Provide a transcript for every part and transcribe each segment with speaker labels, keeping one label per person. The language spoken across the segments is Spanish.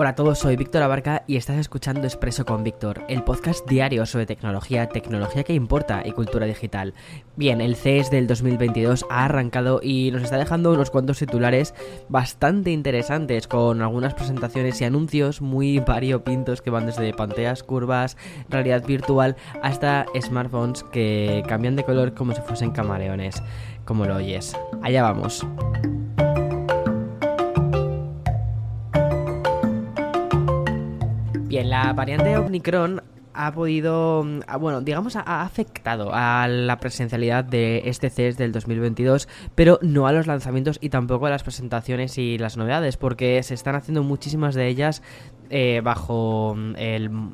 Speaker 1: Hola a todos, soy Víctor Abarca y estás escuchando Expreso con Víctor, el podcast diario sobre tecnología, tecnología que importa y cultura digital. Bien, el CES del 2022 ha arrancado y nos está dejando unos cuantos titulares bastante interesantes con algunas presentaciones y anuncios muy variopintos que van desde pantallas curvas, realidad virtual hasta smartphones que cambian de color como si fuesen camaleones, como lo oyes. Allá vamos. La variante Omicron ha podido, mm, bueno, digamos, ha afectado a la presencialidad de este CES del 2022, pero no a los lanzamientos y tampoco a las presentaciones y las novedades, porque se están haciendo muchísimas de ellas eh, bajo mm,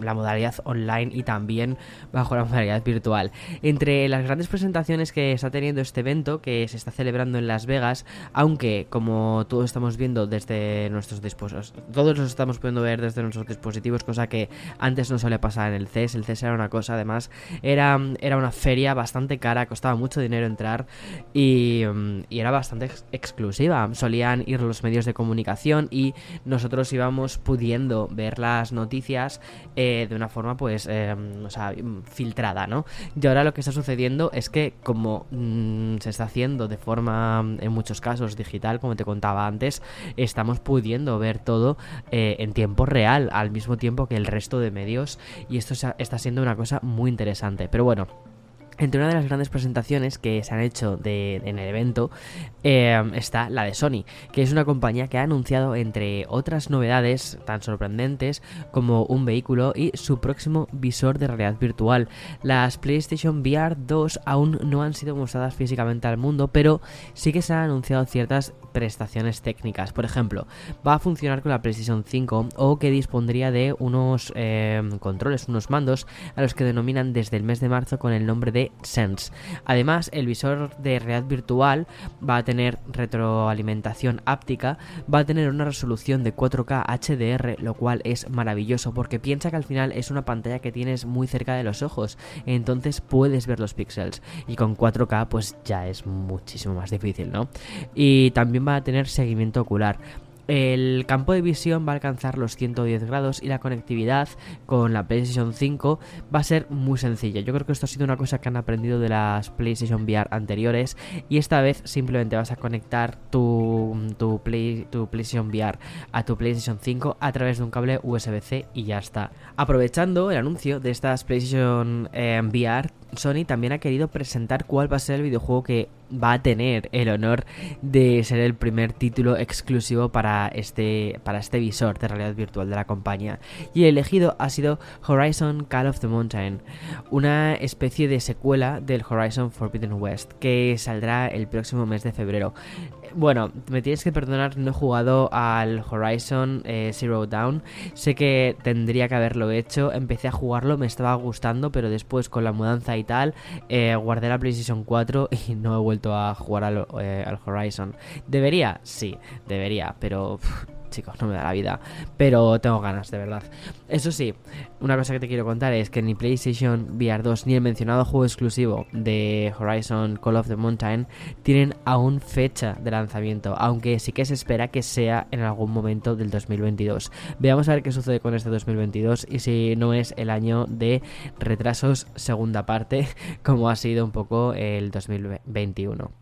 Speaker 1: la modalidad online y también bajo la modalidad virtual. Entre las grandes presentaciones que está teniendo este evento, que se está celebrando en Las Vegas, aunque como todos estamos viendo desde nuestros dispositivos, todos los estamos pudiendo ver desde nuestros dispositivos, cosa que antes no solía pasar en el CES, el CES era una cosa, además, era, era una feria bastante cara, costaba mucho dinero entrar y, mm, y era bastante exclusiva. Solían ir los medios de comunicación y nosotros íbamos pudiendo ver las noticias eh, de una forma pues eh, o sea, filtrada, ¿no? Y ahora lo que está sucediendo es que como mm, se está haciendo de forma en muchos casos digital, como te contaba antes, estamos pudiendo ver todo eh, en tiempo real al mismo tiempo que el resto de medios y esto está siendo una cosa muy interesante. Pero bueno, entre una de las grandes presentaciones que se han hecho en el evento eh, está la de Sony, que es una compañía que ha anunciado, entre otras novedades tan sorprendentes, como un vehículo y su próximo visor de realidad virtual. Las PlayStation VR 2 aún no han sido mostradas físicamente al mundo, pero sí que se han anunciado ciertas prestaciones técnicas. Por ejemplo, va a funcionar con la PlayStation 5 o que dispondría de unos eh, controles, unos mandos a los que denominan desde el mes de marzo con el nombre de Sense. Además, el visor de realidad virtual va a tener retroalimentación áptica, va a tener una resolución de 4K HDR, lo cual es maravilloso porque piensa que al final es una pantalla que tienes muy cerca de los ojos, entonces puedes ver los píxeles y con 4K pues ya es muchísimo más difícil, ¿no? Y también va a tener seguimiento ocular. El campo de visión va a alcanzar los 110 grados y la conectividad con la PlayStation 5 va a ser muy sencilla. Yo creo que esto ha sido una cosa que han aprendido de las PlayStation VR anteriores y esta vez simplemente vas a conectar tu, tu, Play, tu PlayStation VR a tu PlayStation 5 a través de un cable USB-C y ya está. Aprovechando el anuncio de estas PlayStation eh, VR, Sony también ha querido presentar cuál va a ser el videojuego que va a tener el honor de ser el primer título exclusivo para este, para este visor de realidad virtual de la compañía. Y el elegido ha sido Horizon Call of the Mountain, una especie de secuela del Horizon Forbidden West que saldrá el próximo mes de febrero. Bueno, me tienes que perdonar, no he jugado al Horizon eh, Zero Dawn. Sé que tendría que haberlo hecho. Empecé a jugarlo, me estaba gustando, pero después con la mudanza y tal, eh, guardé la PlayStation 4 y no he vuelto a jugar al, eh, al Horizon. ¿Debería? Sí, debería, pero chicos, no me da la vida. Pero tengo ganas, de verdad. Eso sí, una cosa que te quiero contar es que ni PlayStation VR 2 ni el mencionado juego exclusivo de Horizon Call of the Mountain tienen aún fecha de lanzamiento, aunque sí que se espera que sea en algún momento del 2022. Veamos a ver qué sucede con este 2022 y si no es el año de retrasos segunda parte, como ha sido un poco el 2021.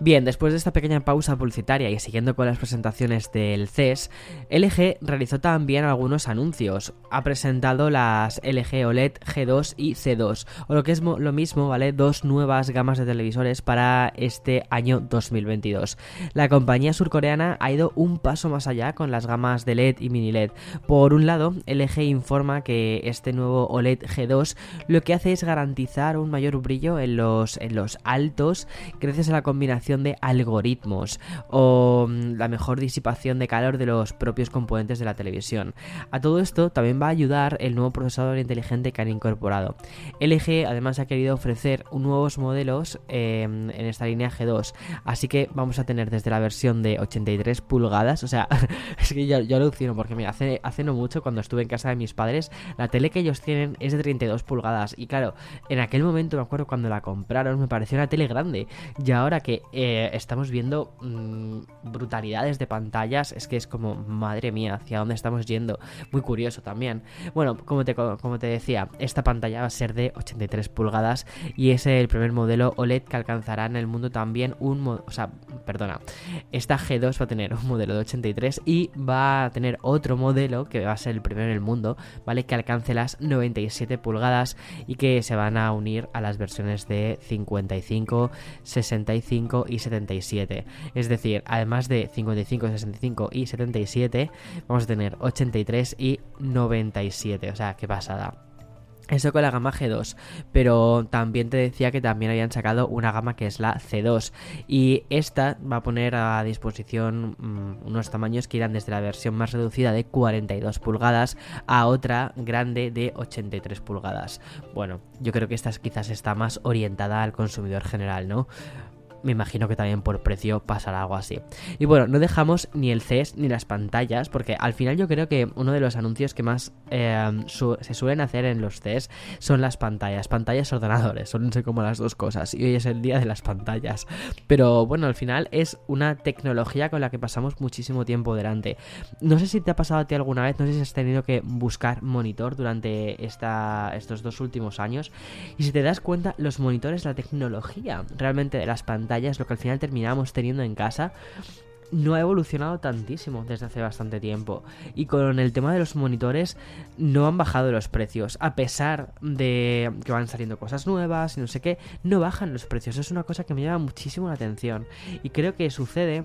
Speaker 1: Bien, después de esta pequeña pausa publicitaria y siguiendo con las presentaciones del CES, LG realizó también algunos anuncios. Ha presentado las LG OLED G2 y C2, o lo que es lo mismo, ¿vale? Dos nuevas gamas de televisores para este año 2022. La compañía surcoreana ha ido un paso más allá con las gamas de LED y mini LED. Por un lado, LG informa que este nuevo OLED G2 lo que hace es garantizar un mayor brillo en los, en los altos gracias a la combinación de algoritmos o mm, la mejor disipación de calor de los propios componentes de la televisión. A todo esto también va a ayudar el nuevo procesador inteligente que han incorporado. LG además ha querido ofrecer nuevos modelos em, en esta línea G2, así que vamos a tener desde la versión de 83 pulgadas, o sea, es que yo, yo alucino porque mira, hace, hace no mucho cuando estuve en casa de mis padres, la tele que ellos tienen es de 32 pulgadas y claro, en aquel momento me acuerdo cuando la compraron me pareció una tele grande y ahora que eh, estamos viendo mm, brutalidades de pantallas. Es que es como, madre mía, hacia dónde estamos yendo. Muy curioso también. Bueno, como te, como te decía, esta pantalla va a ser de 83 pulgadas y es el primer modelo OLED que alcanzará en el mundo también un... O sea, perdona, esta G2 va a tener un modelo de 83 y va a tener otro modelo que va a ser el primero en el mundo, ¿vale? Que alcance las 97 pulgadas y que se van a unir a las versiones de 55, 65 y 77. Es decir, además de 55, 65 y 77, vamos a tener 83 y 97. O sea, qué pasada. Eso con la gama G2, pero también te decía que también habían sacado una gama que es la C2 y esta va a poner a disposición mm, unos tamaños que irán desde la versión más reducida de 42 pulgadas a otra grande de 83 pulgadas. Bueno, yo creo que esta quizás está más orientada al consumidor general, ¿no? Me imagino que también por precio pasará algo así. Y bueno, no dejamos ni el CES ni las pantallas, porque al final yo creo que uno de los anuncios que más eh, se suelen hacer en los CES son las pantallas, pantallas ordenadores, son como las dos cosas. Y hoy es el día de las pantallas. Pero bueno, al final es una tecnología con la que pasamos muchísimo tiempo delante. No sé si te ha pasado a ti alguna vez, no sé si has tenido que buscar monitor durante esta, estos dos últimos años. Y si te das cuenta, los monitores, la tecnología realmente de las pantallas, lo que al final terminamos teniendo en casa, no ha evolucionado tantísimo desde hace bastante tiempo. Y con el tema de los monitores no han bajado los precios. A pesar de que van saliendo cosas nuevas y no sé qué, no bajan los precios. Es una cosa que me llama muchísimo la atención. Y creo que sucede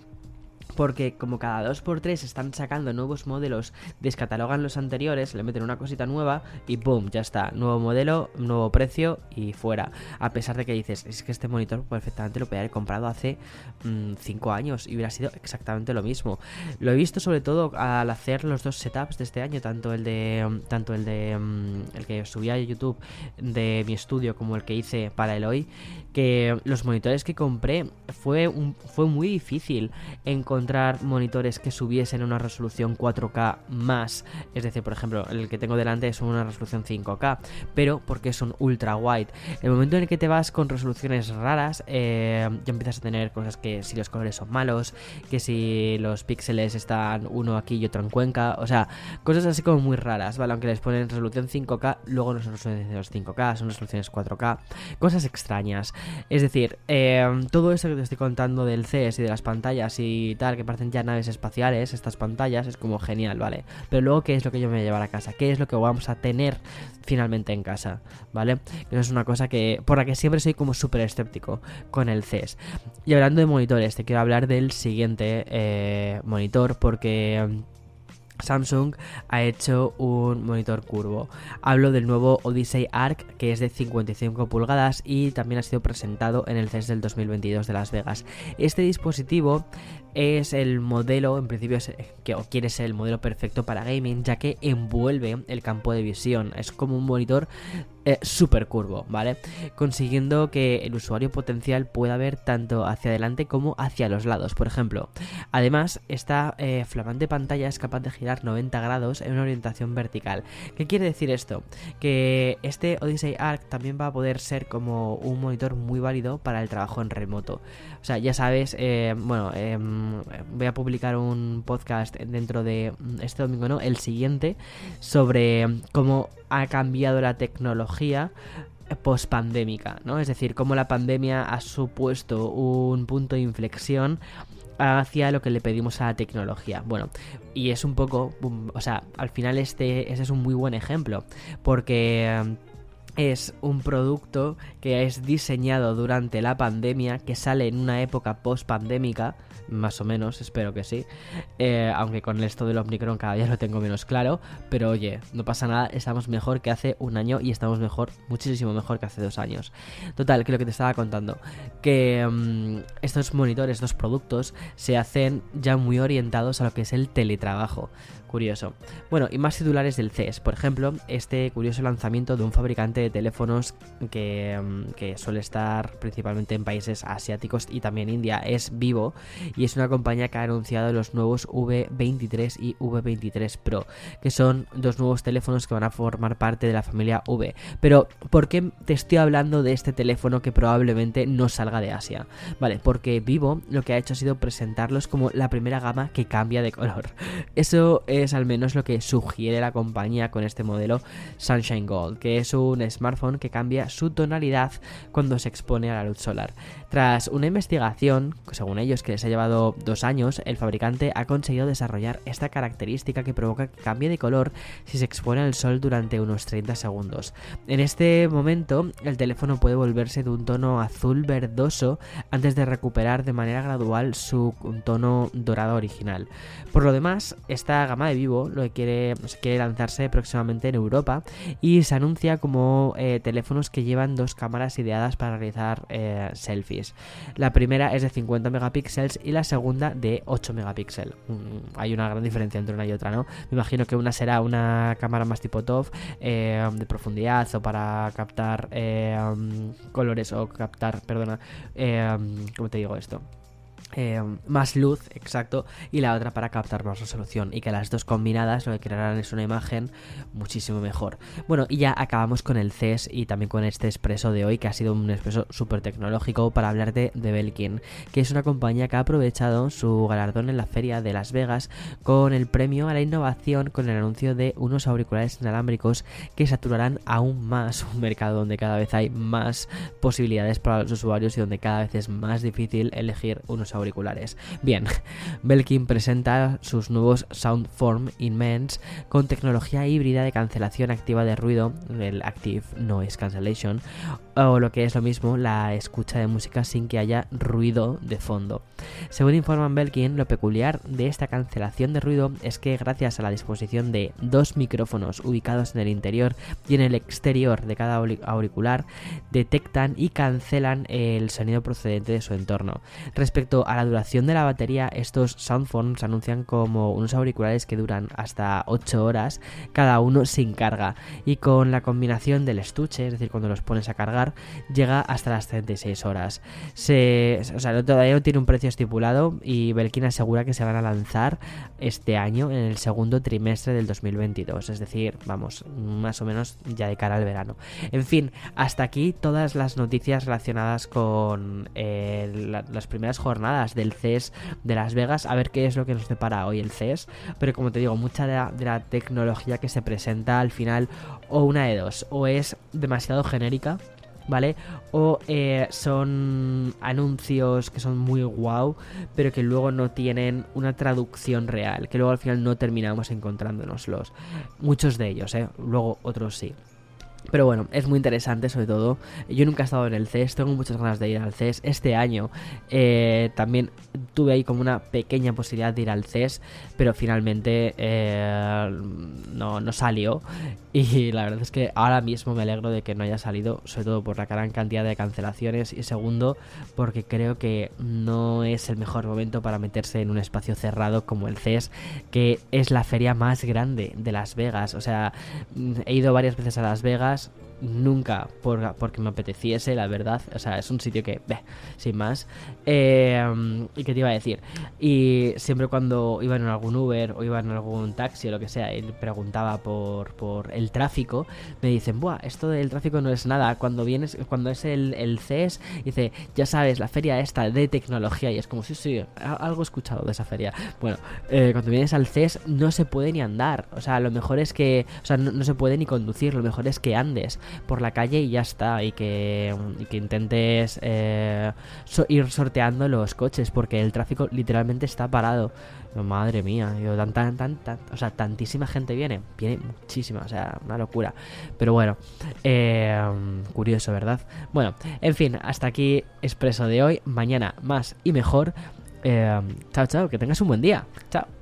Speaker 1: porque como cada 2x3 están sacando nuevos modelos, descatalogan los anteriores, le meten una cosita nueva y ¡pum! Ya está, nuevo modelo, nuevo precio y fuera. A pesar de que dices, es que este monitor perfectamente lo podría haber comprado hace 5 mm, años y hubiera sido exactamente lo mismo. Lo he visto sobre todo al hacer los dos setups de este año, tanto el de tanto el de mm, el que subí a YouTube de mi estudio como el que hice para el hoy, que los monitores que compré fue fue muy difícil encontrar encontrar monitores que subiesen una resolución 4K más. Es decir, por ejemplo, el que tengo delante es una resolución 5K, pero porque son ultra wide. El momento en el que te vas con resoluciones raras, eh, ya empiezas a tener cosas que si los colores son malos, que si los píxeles están uno aquí y otro en Cuenca, o sea, cosas así como muy raras, ¿vale? Aunque les ponen resolución 5K, luego no son resoluciones 5K, son resoluciones 4K, cosas extrañas. Es decir, eh, todo eso que te estoy contando del CS y de las pantallas y tal, que parecen ya naves espaciales, estas pantallas, es como genial, ¿vale? Pero luego, ¿qué es lo que yo me voy a llevar a casa? ¿Qué es lo que vamos a tener finalmente en casa? ¿Vale? Eso es una cosa que por la que siempre soy como súper escéptico con el CES. Y hablando de monitores, te quiero hablar del siguiente eh, monitor porque... Samsung ha hecho un monitor curvo. Hablo del nuevo Odyssey Arc que es de 55 pulgadas y también ha sido presentado en el CES del 2022 de Las Vegas. Este dispositivo es el modelo, en principio, es, que o quiere ser el modelo perfecto para gaming, ya que envuelve el campo de visión. Es como un monitor eh, super curvo, ¿vale? Consiguiendo que el usuario potencial pueda ver tanto hacia adelante como hacia los lados, por ejemplo. Además, esta eh, flamante pantalla es capaz de girar 90 grados en una orientación vertical. ¿Qué quiere decir esto? Que este Odyssey Arc también va a poder ser como un monitor muy válido para el trabajo en remoto. O sea, ya sabes, eh, bueno, em, voy a publicar un podcast dentro de mm, este domingo, ¿no? El siguiente, sobre cómo ha cambiado la tecnología post-pandémica, ¿no? Es decir, cómo la pandemia ha supuesto un punto de inflexión hacia lo que le pedimos a la tecnología. Bueno, y es un poco, o sea, al final este, este es un muy buen ejemplo, porque es un producto que es diseñado durante la pandemia, que sale en una época post-pandémica, más o menos, espero que sí. Eh, aunque con esto del Omicron cada día lo tengo menos claro. Pero oye, no pasa nada, estamos mejor que hace un año y estamos mejor, muchísimo mejor que hace dos años. Total, que lo que te estaba contando, que mm, estos monitores, estos productos, se hacen ya muy orientados a lo que es el teletrabajo. Curioso. Bueno, y más titulares del CES. Por ejemplo, este curioso lanzamiento de un fabricante de teléfonos que, mm, que, suele estar principalmente en países asiáticos y también India es Vivo y es una compañía que ha anunciado los nuevos V23 y V23 Pro, que son dos nuevos teléfonos que van a formar parte de la familia V. Pero, ¿por qué te estoy hablando de este teléfono que probablemente no salga de Asia? Vale, porque Vivo lo que ha hecho ha sido presentarlos como la primera gama que cambia de color. Eso es es al menos lo que sugiere la compañía con este modelo Sunshine Gold, que es un smartphone que cambia su tonalidad cuando se expone a la luz solar. Tras una investigación, según ellos que les ha llevado dos años, el fabricante ha conseguido desarrollar esta característica que provoca que cambie de color si se expone al sol durante unos 30 segundos. En este momento, el teléfono puede volverse de un tono azul verdoso antes de recuperar de manera gradual su tono dorado original. Por lo demás, esta gama de Vivo lo que quiere, quiere lanzarse próximamente en Europa y se anuncia como eh, teléfonos que llevan dos cámaras ideadas para realizar eh, selfies. La primera es de 50 megapíxeles y la segunda de 8 megapíxeles. Mm, hay una gran diferencia entre una y otra, ¿no? Me imagino que una será una cámara más tipo TOF eh, de profundidad o para captar mm, colores o captar, perdona, ¿cómo te digo esto? Eh, más luz, exacto, y la otra para captar más resolución. Y que las dos combinadas lo que crearán es una imagen muchísimo mejor. Bueno, y ya acabamos con el CES y también con este expreso de hoy, que ha sido un expreso súper tecnológico para hablarte de Belkin, que es una compañía que ha aprovechado su galardón en la feria de Las Vegas con el premio a la innovación con el anuncio de unos auriculares inalámbricos que saturarán aún más un mercado donde cada vez hay más posibilidades para los usuarios y donde cada vez es más difícil elegir unos auriculares Bien, Belkin presenta sus nuevos Soundform Immense con tecnología híbrida de cancelación activa de ruido, el Active Noise Cancellation, o lo que es lo mismo, la escucha de música sin que haya ruido de fondo. Según informan Belkin, lo peculiar de esta cancelación de ruido es que gracias a la disposición de dos micrófonos ubicados en el interior y en el exterior de cada auricular, detectan y cancelan el sonido procedente de su entorno. Respecto a la duración de la batería, estos Soundphones anuncian como unos auriculares que duran hasta 8 horas, cada uno sin carga, y con la combinación del estuche, es decir, cuando los pones a cargar, llega hasta las 36 horas. Se, o sea, todavía no tiene un precio estipulado y Belkin asegura que se van a lanzar este año en el segundo trimestre del 2022, es decir, vamos, más o menos ya de cara al verano. En fin, hasta aquí todas las noticias relacionadas con eh, las primeras jornadas del CES de Las Vegas, a ver qué es lo que nos depara hoy el CES. Pero como te digo, mucha de la, tecnología que se presenta al final, o una de dos, o es demasiado genérica, ¿vale? O eh, son anuncios que son muy guau, pero que luego no tienen una traducción real, que luego al final no terminamos encontrándonoslos. Muchos de ellos, ¿eh? Luego otros sí. Pero bueno, es muy interesante sobre todo. Yo nunca he estado en el CES, tengo muchas ganas de ir al CES. Este año eh, también tuve ahí como una pequeña posibilidad de ir al CES, pero finalmente eh, no, no salió. Y la verdad es que ahora mismo me alegro de que no haya salido, sobre todo por la gran cantidad de cancelaciones. Y segundo, porque creo que no es el mejor momento para meterse en un espacio cerrado como el CES, que es la feria más grande de Las Vegas. O sea, he ido varias veces a Las Vegas guys. Nunca por, porque me apeteciese, la verdad. O sea, es un sitio que, sin más. Eh, ¿Y qué te iba a decir? Y siempre cuando iba en algún Uber o iba en algún taxi o lo que sea, y preguntaba por, por el tráfico, me dicen, Buah, esto del tráfico no es nada. Cuando vienes, cuando es el, el CES, dice, ya sabes, la feria esta de tecnología. Y es como, sí, sí, algo he escuchado de esa feria. Bueno, eh, cuando vienes al CES no se puede ni andar. O sea, lo mejor es que, o sea, no se puede ni conducir, lo mejor es que andes por la calle y ya está. Y que, que intentes eh, ir sorteando los coches porque el tráfico literalmente está parado. Madre mía, yo, tan, o sea, tantísima gente viene, viene muchísima, o sea, una locura. Pero bueno, eh, curioso, ¿verdad? Bueno, en fin, hasta aquí expreso de hoy. Mañana más y mejor. Eh, chao, chao, que tengas un buen día. Chao.